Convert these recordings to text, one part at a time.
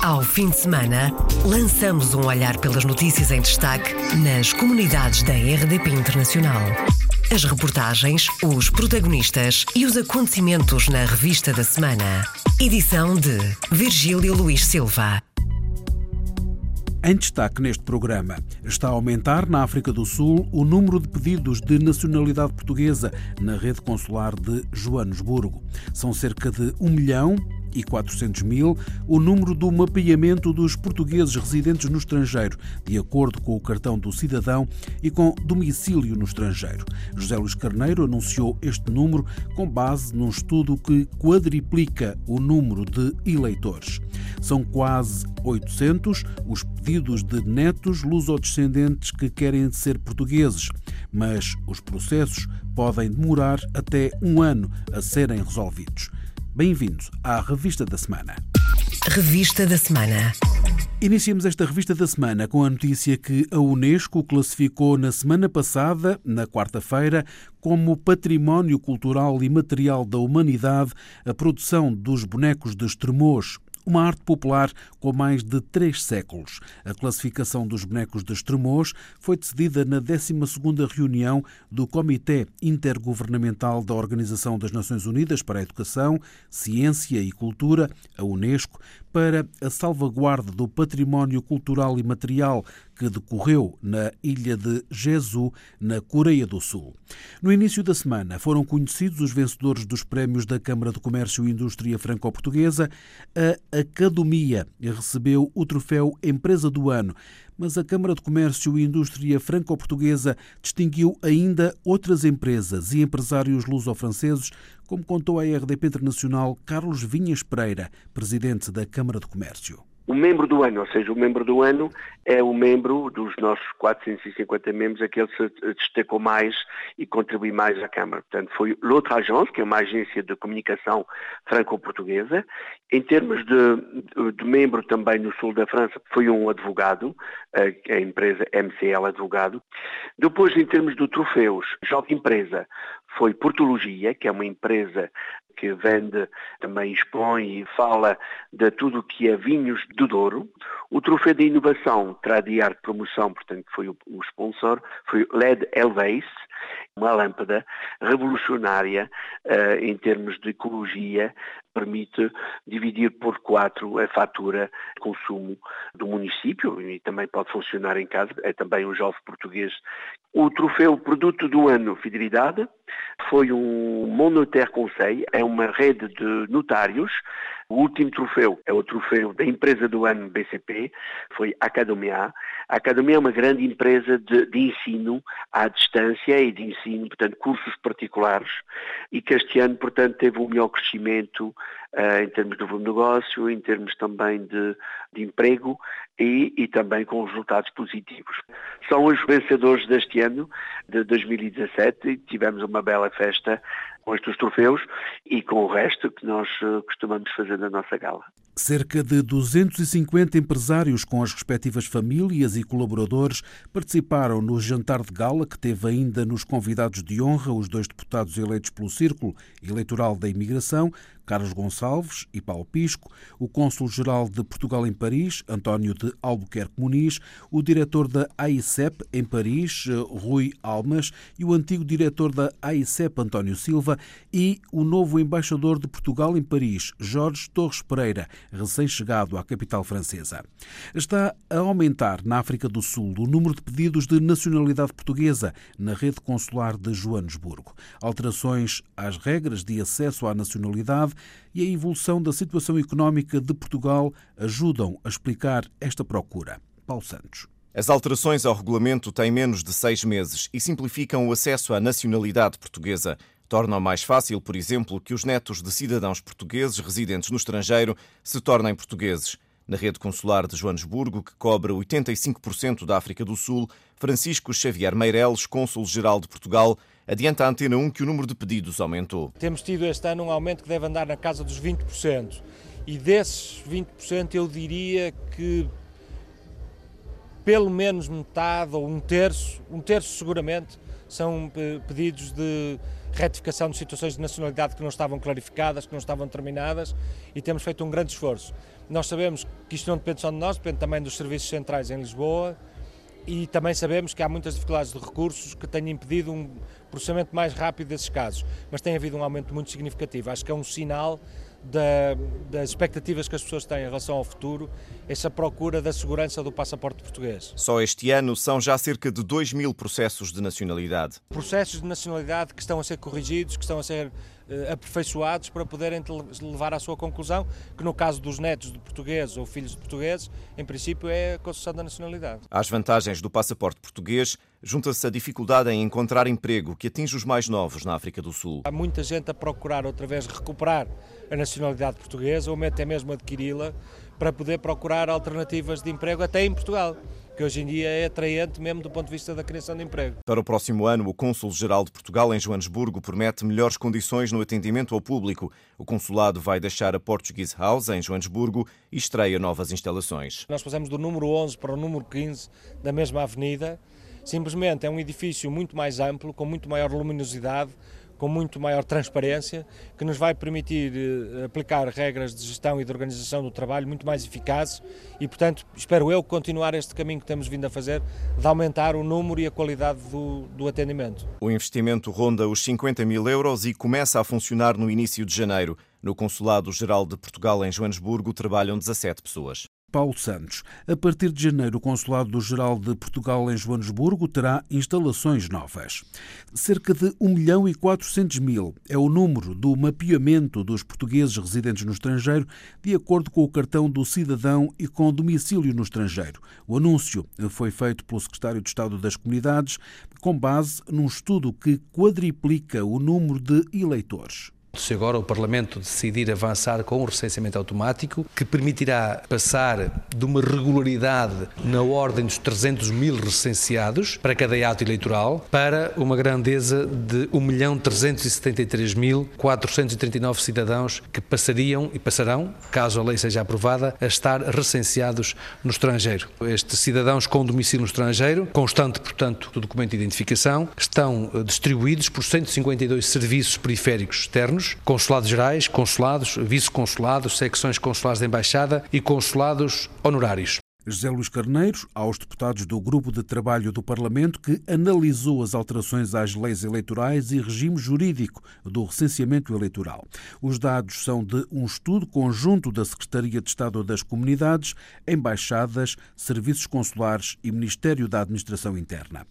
Ao fim de semana, lançamos um olhar pelas notícias em destaque nas comunidades da RDP Internacional. As reportagens, os protagonistas e os acontecimentos na revista da semana. Edição de Virgílio Luís Silva. Em destaque neste programa, está a aumentar na África do Sul o número de pedidos de nacionalidade portuguesa na rede consular de Joanesburgo. São cerca de um milhão e 400 mil o número do mapeamento dos portugueses residentes no estrangeiro, de acordo com o cartão do cidadão e com domicílio no estrangeiro. José Luís Carneiro anunciou este número com base num estudo que quadriplica o número de eleitores. São quase 800 os pedidos de netos lusodescendentes que querem ser portugueses, mas os processos podem demorar até um ano a serem resolvidos. Bem-vindos à Revista da Semana. Revista da Semana. Iniciamos esta revista da semana com a notícia que a Unesco classificou na semana passada, na quarta-feira, como Património Cultural e Material da Humanidade a produção dos bonecos de Estremoz, uma arte popular com mais de três séculos. A classificação dos bonecos de Estremoz foi decidida na 12ª reunião do Comitê Intergovernamental da Organização das Nações Unidas para a Educação, Ciência e Cultura, a Unesco, para a salvaguarda do património cultural e material que decorreu na ilha de Jeju, na Coreia do Sul. No início da semana foram conhecidos os vencedores dos prémios da Câmara de Comércio e Indústria Franco-Portuguesa. A Academia recebeu o troféu Empresa do Ano, mas a Câmara de Comércio e Indústria Franco-Portuguesa distinguiu ainda outras empresas e empresários luso-franceses, como contou a RDP Internacional Carlos Vinhas Pereira, presidente da Câmara de Comércio. O membro do ano, ou seja, o membro do ano é o membro dos nossos 450 membros, aquele que se destacou mais e contribui mais à Câmara. Portanto, foi l'Autre Agence, que é uma agência de comunicação franco-portuguesa. Em termos de, de, membro também no sul da França, foi um advogado, a empresa MCL Advogado. Depois, em termos de troféus, Jovem Empresa, foi Portologia, que é uma empresa que vende, também expõe e fala de tudo o que é vinhos do Douro. O troféu de inovação Tradiar Promoção, portanto, foi o, o sponsor, foi LED Elveis, uma lâmpada revolucionária uh, em termos de ecologia, permite dividir por quatro a fatura de consumo do município e também pode funcionar em casa, é também um jovem português. O troféu Produto do Ano Fidelidade foi um Monotaire Conseil, é uma rede de notários o último troféu é o troféu da empresa do ano BCP, foi Academia. A Academia é uma grande empresa de, de, ensino à distância e de ensino, portanto, cursos particulares, e que este ano, portanto, teve um melhor crescimento uh, em termos de negócio, em termos também de, de emprego e, e, também com resultados positivos. São os vencedores deste ano, de 2017, e tivemos uma bela festa com estes troféus e com o resto que nós uh, costumamos fazer na nossa gala. Cerca de 250 empresários com as respectivas famílias e colaboradores participaram no jantar de gala que teve ainda nos convidados de honra os dois deputados eleitos pelo Círculo Eleitoral da Imigração, Carlos Gonçalves e Paulo Pisco, o cônsul-geral de Portugal em Paris, António de Albuquerque Muniz, o diretor da AICEP em Paris, Rui Almas, e o antigo diretor da AICEP, António Silva, e o novo embaixador de Portugal em Paris, Jorge Torres Pereira, recém-chegado à capital francesa. Está a aumentar na África do Sul o número de pedidos de nacionalidade portuguesa na rede consular de Joanesburgo. Alterações às regras de acesso à nacionalidade e a evolução da situação económica de Portugal ajudam a explicar esta procura. Paulo Santos. As alterações ao regulamento têm menos de seis meses e simplificam o acesso à nacionalidade portuguesa. Tornam mais fácil, por exemplo, que os netos de cidadãos portugueses residentes no estrangeiro se tornem portugueses. Na rede consular de Joanesburgo, que cobre 85% da África do Sul, Francisco Xavier Meireles, cônsul-geral de Portugal, adianta a Antena 1 que o número de pedidos aumentou. Temos tido este ano um aumento que deve andar na casa dos 20%. E desses 20% eu diria que pelo menos metade ou um terço, um terço seguramente, são eh, pedidos de retificação de situações de nacionalidade que não estavam clarificadas, que não estavam determinadas e temos feito um grande esforço. Nós sabemos que isto não depende só de nós, depende também dos serviços centrais em Lisboa e também sabemos que há muitas dificuldades de recursos que têm impedido um processamento mais rápido desses casos, mas tem havido um aumento muito significativo. Acho que é um sinal da, das expectativas que as pessoas têm em relação ao futuro, essa procura da segurança do passaporte português. Só este ano são já cerca de 2 mil processos de nacionalidade. Processos de nacionalidade que estão a ser corrigidos, que estão a ser eh, aperfeiçoados para poderem levar à sua conclusão, que no caso dos netos de portugueses ou filhos de portugueses, em princípio é a concessão da nacionalidade. Às vantagens do passaporte português, junta-se a dificuldade em encontrar emprego que atinge os mais novos na África do Sul. Há muita gente a procurar outra vez recuperar a nacionalidade portuguesa ou até mesmo adquiri-la para poder procurar alternativas de emprego até em Portugal que hoje em dia é atraente mesmo do ponto de vista da criação de emprego. Para o próximo ano, o Cônsul-Geral de Portugal em Joanesburgo promete melhores condições no atendimento ao público. O consulado vai deixar a Portuguese House em Joanesburgo e estreia novas instalações. Nós passamos do número 11 para o número 15 da mesma avenida. Simplesmente é um edifício muito mais amplo, com muito maior luminosidade, com muito maior transparência, que nos vai permitir eh, aplicar regras de gestão e de organização do trabalho muito mais eficazes e, portanto, espero eu continuar este caminho que temos vindo a fazer de aumentar o número e a qualidade do, do atendimento. O investimento ronda os 50 mil euros e começa a funcionar no início de janeiro. No Consulado-Geral de Portugal em Joanesburgo trabalham 17 pessoas. Paulo Santos. A partir de janeiro, o Consulado-Geral de Portugal em Joanesburgo terá instalações novas. Cerca de 1 milhão e 400 mil é o número do mapeamento dos portugueses residentes no estrangeiro, de acordo com o cartão do cidadão e com domicílio no estrangeiro. O anúncio foi feito pelo Secretário de Estado das Comunidades com base num estudo que quadriplica o número de eleitores. Se agora o Parlamento decidir avançar com o recenseamento automático, que permitirá passar de uma regularidade na ordem dos 300 mil recenseados para cada ato eleitoral, para uma grandeza de 1.373.439 cidadãos que passariam e passarão, caso a lei seja aprovada, a estar recenseados no estrangeiro. Estes cidadãos com domicílio no estrangeiro, constante, portanto, do documento de identificação, estão eh, distribuídos por 152 serviços periféricos externos consulados gerais, consulados, vice-consulados, secções consulares de embaixada e consulados honorários. José Luís Carneiro, aos deputados do Grupo de Trabalho do Parlamento que analisou as alterações às leis eleitorais e regime jurídico do recenseamento eleitoral. Os dados são de um estudo conjunto da Secretaria de Estado das Comunidades, Embaixadas, Serviços Consulares e Ministério da Administração Interna.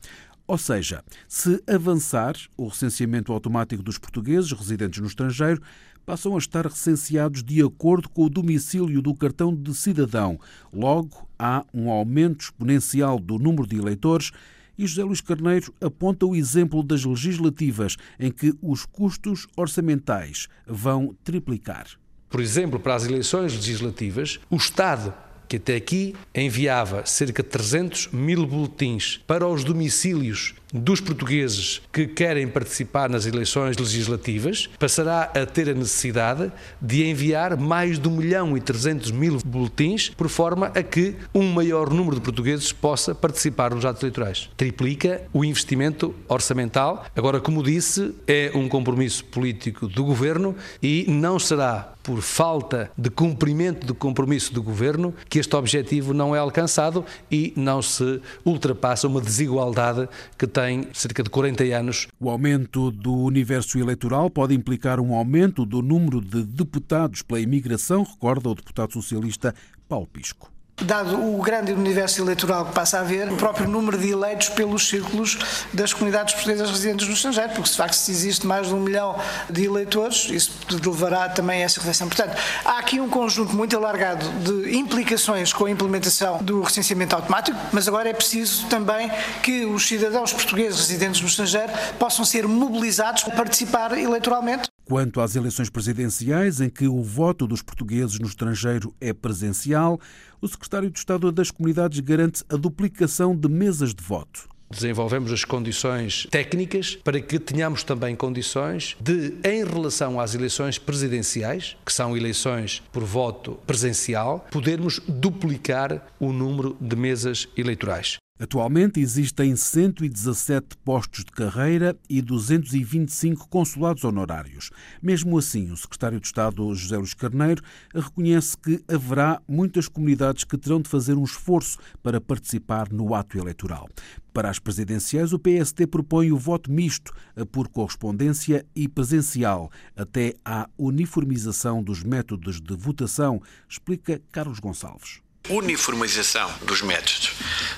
Ou seja, se avançar o recenseamento automático dos portugueses residentes no estrangeiro, passam a estar recenseados de acordo com o domicílio do cartão de cidadão. Logo, há um aumento exponencial do número de eleitores e José Luís Carneiro aponta o exemplo das legislativas, em que os custos orçamentais vão triplicar. Por exemplo, para as eleições legislativas, o Estado que até aqui enviava cerca de 300 mil boletins para os domicílios dos portugueses que querem participar nas eleições legislativas, passará a ter a necessidade de enviar mais de 1 milhão e 300 mil boletins, por forma a que um maior número de portugueses possa participar nos atos eleitorais. Triplica o investimento orçamental. Agora, como disse, é um compromisso político do governo e não será por falta de cumprimento do compromisso do governo que este objetivo não é alcançado e não se ultrapassa uma desigualdade que tem cerca de 40 anos. O aumento do universo eleitoral pode implicar um aumento do número de deputados pela imigração, recorda o deputado socialista Paulo Pisco. Dado o grande universo eleitoral que passa a haver, o próprio número de eleitos pelos círculos das comunidades portuguesas residentes no estrangeiro, porque de facto se existe mais de um milhão de eleitores, isso levará também a essa reflexão. Portanto, há aqui um conjunto muito alargado de implicações com a implementação do recenseamento automático, mas agora é preciso também que os cidadãos portugueses residentes no estrangeiro possam ser mobilizados para participar eleitoralmente. Quanto às eleições presidenciais, em que o voto dos portugueses no estrangeiro é presencial, o secretário de Estado das Comunidades garante a duplicação de mesas de voto. Desenvolvemos as condições técnicas para que tenhamos também condições de, em relação às eleições presidenciais, que são eleições por voto presencial, podermos duplicar o número de mesas eleitorais. Atualmente existem 117 postos de carreira e 225 consulados honorários. Mesmo assim, o secretário de Estado José Luís Carneiro reconhece que haverá muitas comunidades que terão de fazer um esforço para participar no ato eleitoral. Para as presidenciais, o PSD propõe o voto misto por correspondência e presencial, até à uniformização dos métodos de votação, explica Carlos Gonçalves uniformização dos métodos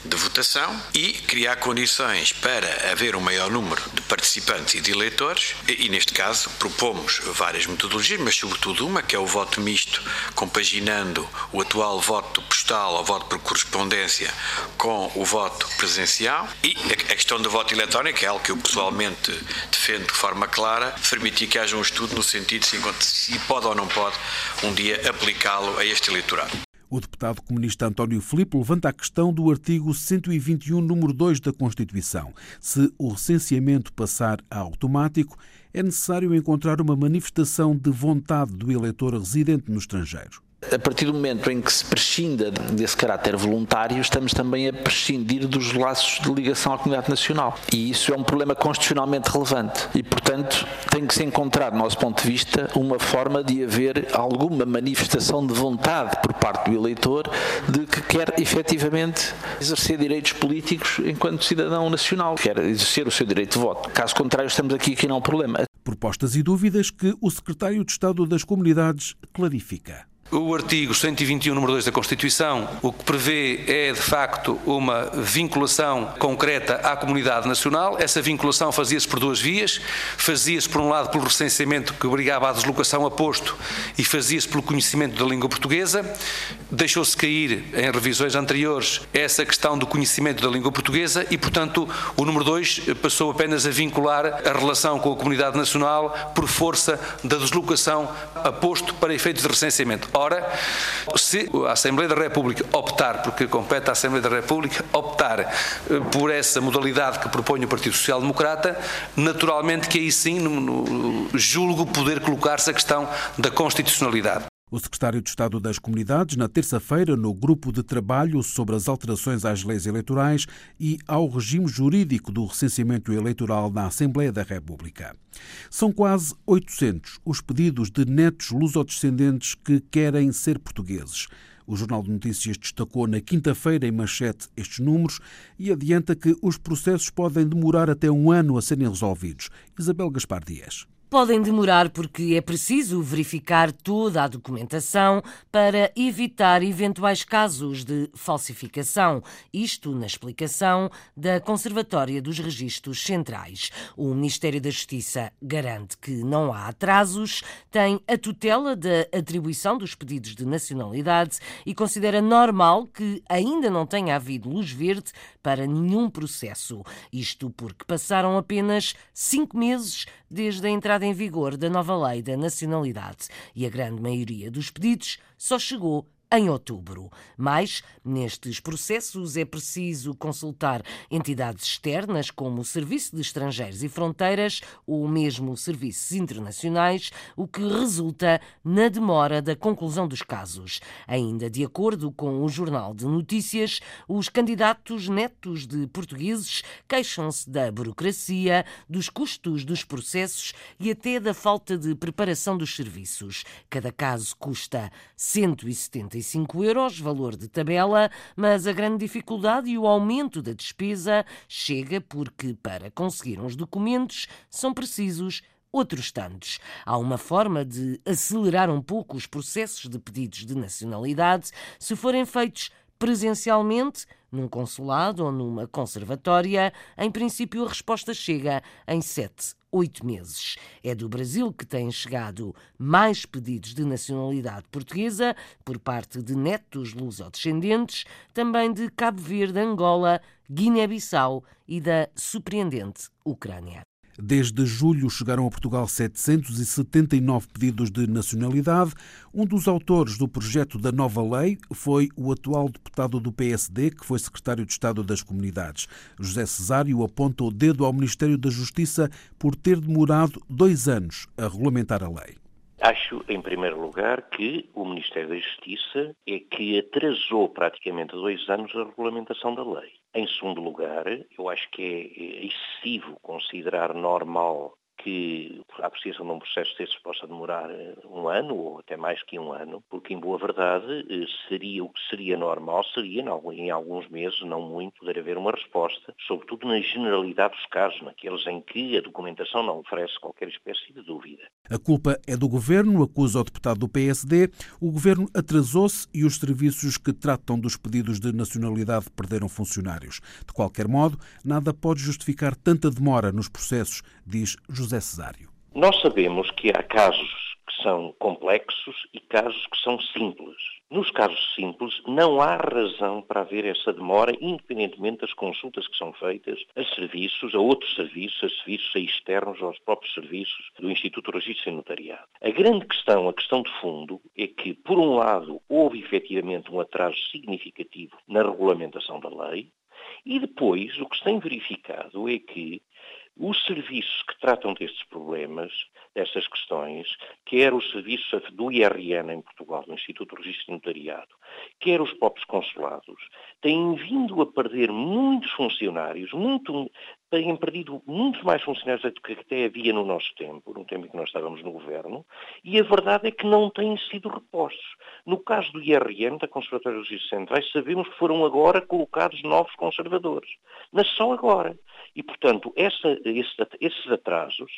de votação e criar condições para haver um maior número de participantes e de eleitores, e, e neste caso propomos várias metodologias, mas sobretudo uma que é o voto misto, compaginando o atual voto postal ou voto por correspondência com o voto presencial e a questão do voto eletrónico é algo que eu pessoalmente defendo de forma clara, permitir que haja um estudo no sentido de se pode ou não pode um dia aplicá-lo a este eleitorado. O deputado comunista António Filipe levanta a questão do artigo 121, número 2 da Constituição. Se o recenseamento passar a automático, é necessário encontrar uma manifestação de vontade do eleitor residente no estrangeiro a partir do momento em que se prescinda desse caráter voluntário, estamos também a prescindir dos laços de ligação à comunidade nacional. E isso é um problema constitucionalmente relevante. E, portanto, tem que se encontrar, do nosso ponto de vista, uma forma de haver alguma manifestação de vontade por parte do eleitor de que quer efetivamente exercer direitos políticos enquanto cidadão nacional, quer exercer o seu direito de voto. Caso contrário, estamos aqui que não é um problema. Propostas e dúvidas que o secretário de Estado das Comunidades clarifica. O artigo 121, número 2 da Constituição, o que prevê é, de facto, uma vinculação concreta à comunidade nacional. Essa vinculação fazia-se por duas vias. Fazia-se, por um lado, pelo recenseamento que obrigava à deslocação a posto e fazia-se pelo conhecimento da língua portuguesa. Deixou-se cair, em revisões anteriores, essa questão do conhecimento da língua portuguesa e, portanto, o número 2 passou apenas a vincular a relação com a comunidade nacional por força da deslocação a posto para efeitos de recenseamento. Ora, se a Assembleia da República optar, porque compete à Assembleia da República, optar eh, por essa modalidade que propõe o Partido Social Democrata, naturalmente que aí sim no, no, julgo poder colocar-se a questão da constitucionalidade. O secretário de Estado das Comunidades, na terça-feira, no grupo de trabalho sobre as alterações às leis eleitorais e ao regime jurídico do recenseamento eleitoral na Assembleia da República. São quase 800 os pedidos de netos lusodescendentes que querem ser portugueses. O Jornal de Notícias destacou na quinta-feira em manchete estes números e adianta que os processos podem demorar até um ano a serem resolvidos. Isabel Gaspar Dias. Podem demorar porque é preciso verificar toda a documentação para evitar eventuais casos de falsificação. Isto na explicação da Conservatória dos Registros Centrais. O Ministério da Justiça garante que não há atrasos, tem a tutela da atribuição dos pedidos de nacionalidade e considera normal que ainda não tenha havido luz verde para nenhum processo. Isto porque passaram apenas cinco meses desde a entrada em vigor da nova lei da nacionalidade e a grande maioria dos pedidos só chegou em outubro. Mas, nestes processos, é preciso consultar entidades externas, como o Serviço de Estrangeiros e Fronteiras ou mesmo serviços internacionais, o que resulta na demora da conclusão dos casos. Ainda de acordo com o Jornal de Notícias, os candidatos netos de portugueses queixam-se da burocracia, dos custos dos processos e até da falta de preparação dos serviços. Cada caso custa 170 45 euros, valor de tabela, mas a grande dificuldade e o aumento da despesa chega porque, para conseguir uns documentos, são precisos outros tantos. Há uma forma de acelerar um pouco os processos de pedidos de nacionalidade se forem feitos presencialmente, num consulado ou numa conservatória, em princípio a resposta chega em sete, oito meses. É do Brasil que têm chegado mais pedidos de nacionalidade portuguesa por parte de netos lusodescendentes, também de Cabo Verde, Angola, Guiné-Bissau e da surpreendente Ucrânia. Desde julho chegaram a Portugal 779 pedidos de nacionalidade. Um dos autores do projeto da nova lei foi o atual deputado do PSD, que foi secretário de Estado das Comunidades. José Cesário aponta o dedo ao Ministério da Justiça por ter demorado dois anos a regulamentar a lei. Acho, em primeiro lugar, que o Ministério da Justiça é que atrasou praticamente dois anos a regulamentação da lei. Em segundo lugar, eu acho que é excessivo considerar normal que a apreciação de um processo desses possa demorar eh, um ano ou até mais que um ano, porque em boa verdade eh, seria o que seria normal, seria em alguns meses, não muito, poder haver uma resposta, sobretudo na generalidade dos casos, naqueles em que a documentação não oferece qualquer espécie de dúvida. A culpa é do governo, acusa o deputado do PSD. O governo atrasou-se e os serviços que tratam dos pedidos de nacionalidade perderam funcionários. De qualquer modo, nada pode justificar tanta demora nos processos, diz José José Cesário. Nós sabemos que há casos que são complexos e casos que são simples. Nos casos simples, não há razão para haver essa demora, independentemente das consultas que são feitas a serviços, a outros serviços, a serviços externos aos próprios serviços do Instituto de Registro e Notariado. A grande questão, a questão de fundo, é que, por um lado, houve efetivamente um atraso significativo na regulamentação da lei, e depois, o que se tem verificado é que os serviços que tratam destes problemas, destas questões, quer os serviços do IRN em Portugal, do Instituto de Registro Notariado, quer os próprios consulados, têm vindo a perder muitos funcionários, muito, têm perdido muitos mais funcionários do que até havia no nosso tempo, no tempo em que nós estávamos no governo, e a verdade é que não têm sido repostos. No caso do IRN, da Conservatória dos Registros Centrais, sabemos que foram agora colocados novos conservadores, mas só agora. E, portanto, essa, esse, esses atrasos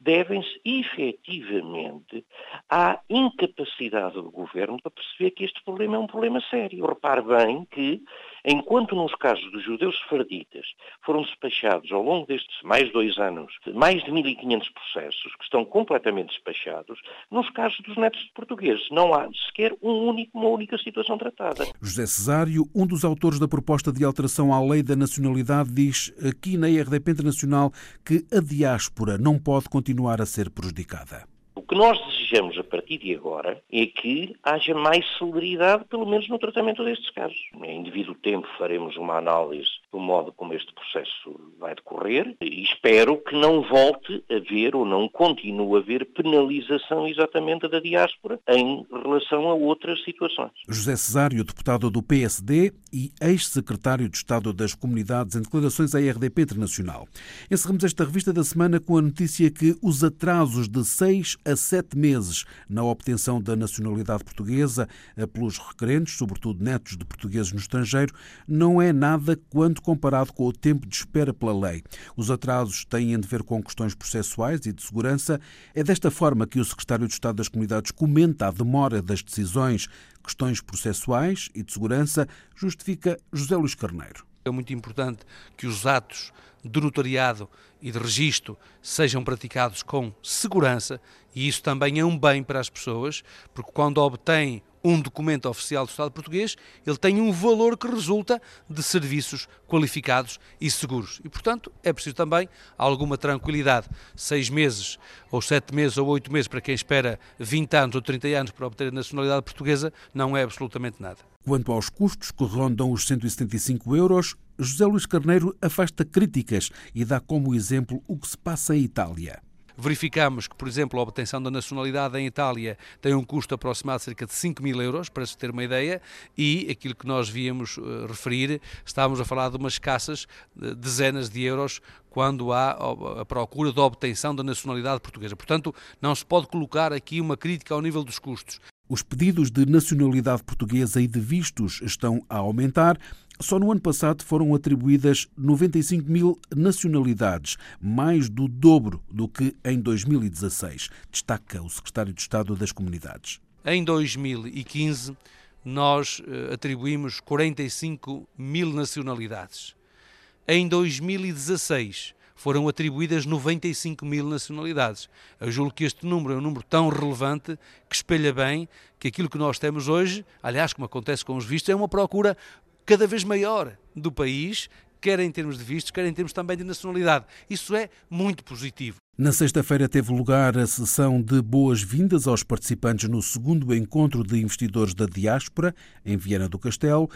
devem-se efetivamente à incapacidade do governo para perceber que este problema é um problema sério. Repare bem que, enquanto nos casos dos judeus sefarditas foram despachados ao longo destes mais dois anos mais de 1.500 processos que estão completamente despachados, nos casos dos netos de portugueses não há sequer um único, uma única situação tratada. José Cesário, um dos autores da proposta de alteração à lei da nacionalidade, diz aqui na RDP Internacional que a diáspora não pode continuar a ser prejudicada. Que nós desejamos a partir de agora é que haja mais celeridade, pelo menos no tratamento destes casos. Em devido tempo faremos uma análise do modo como este processo vai decorrer e espero que não volte a haver ou não continue a haver penalização exatamente da diáspora em relação a outras situações. José Cesário, deputado do PSD e ex-secretário de Estado das Comunidades em declarações à RDP Internacional. Encerramos esta revista da semana com a notícia que os atrasos de seis a sete meses na obtenção da nacionalidade portuguesa pelos requerentes, sobretudo netos de portugueses no estrangeiro, não é nada quando comparado com o tempo de espera pela lei. Os atrasos têm de ver com questões processuais e de segurança. É desta forma que o secretário de Estado das Comunidades comenta a demora das decisões, questões processuais e de segurança, justifica José Luís Carneiro. É muito importante que os atos do notariado e de registro sejam praticados com segurança e isso também é um bem para as pessoas, porque quando obtêm um documento oficial do Estado português, ele tem um valor que resulta de serviços qualificados e seguros. E, portanto, é preciso também alguma tranquilidade. Seis meses, ou sete meses, ou oito meses, para quem espera 20 anos ou 30 anos para obter a nacionalidade portuguesa, não é absolutamente nada. Quanto aos custos, que rondam os 175 euros, José Luís Carneiro afasta críticas e dá como exemplo o que se passa em Itália. Verificamos que, por exemplo, a obtenção da nacionalidade em Itália tem um custo aproximado de cerca de 5 mil euros, para se ter uma ideia, e aquilo que nós víamos uh, referir, estávamos a falar de umas escassas uh, dezenas de euros quando há a procura da obtenção da nacionalidade portuguesa. Portanto, não se pode colocar aqui uma crítica ao nível dos custos. Os pedidos de nacionalidade portuguesa e de vistos estão a aumentar. Só no ano passado foram atribuídas 95 mil nacionalidades, mais do dobro do que em 2016, destaca o secretário de Estado das Comunidades. Em 2015, nós eh, atribuímos 45 mil nacionalidades. Em 2016, foram atribuídas 95 mil nacionalidades. Eu julgo que este número é um número tão relevante que espelha bem que aquilo que nós temos hoje, aliás, como acontece com os vistos, é uma procura cada vez maior do país, quer em termos de vistos, quer em termos também de nacionalidade. Isso é muito positivo. Na sexta-feira teve lugar a sessão de boas-vindas aos participantes no segundo encontro de investidores da diáspora, em Viana do Castelo.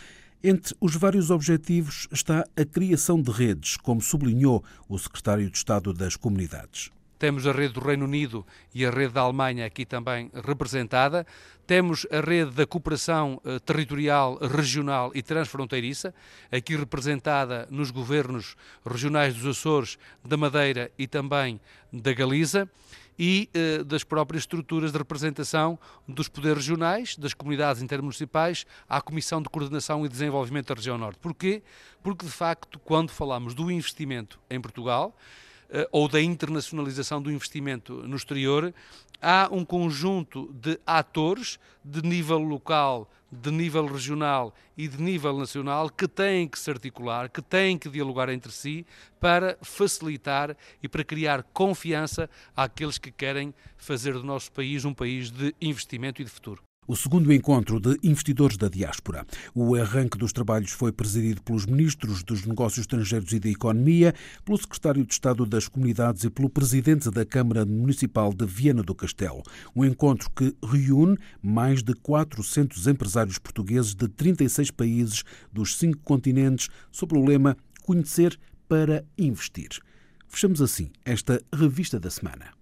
Entre os vários objetivos está a criação de redes, como sublinhou o secretário de Estado das Comunidades temos a rede do Reino Unido e a rede da Alemanha aqui também representada. Temos a rede da cooperação eh, territorial, regional e transfronteiriça, aqui representada nos governos regionais dos Açores, da Madeira e também da Galiza e eh, das próprias estruturas de representação dos poderes regionais, das comunidades intermunicipais, à Comissão de Coordenação e Desenvolvimento da Região Norte. Porquê? Porque, de facto, quando falamos do investimento em Portugal, ou da internacionalização do investimento no exterior, há um conjunto de atores de nível local, de nível regional e de nível nacional que têm que se articular, que têm que dialogar entre si para facilitar e para criar confiança àqueles que querem fazer do nosso país um país de investimento e de futuro. O segundo encontro de investidores da diáspora. O arranque dos trabalhos foi presidido pelos ministros dos Negócios Estrangeiros e da Economia, pelo secretário de Estado das Comunidades e pelo presidente da Câmara Municipal de Viana do Castelo. Um encontro que reúne mais de 400 empresários portugueses de 36 países dos cinco continentes sob o lema Conhecer para Investir. Fechamos assim esta revista da semana.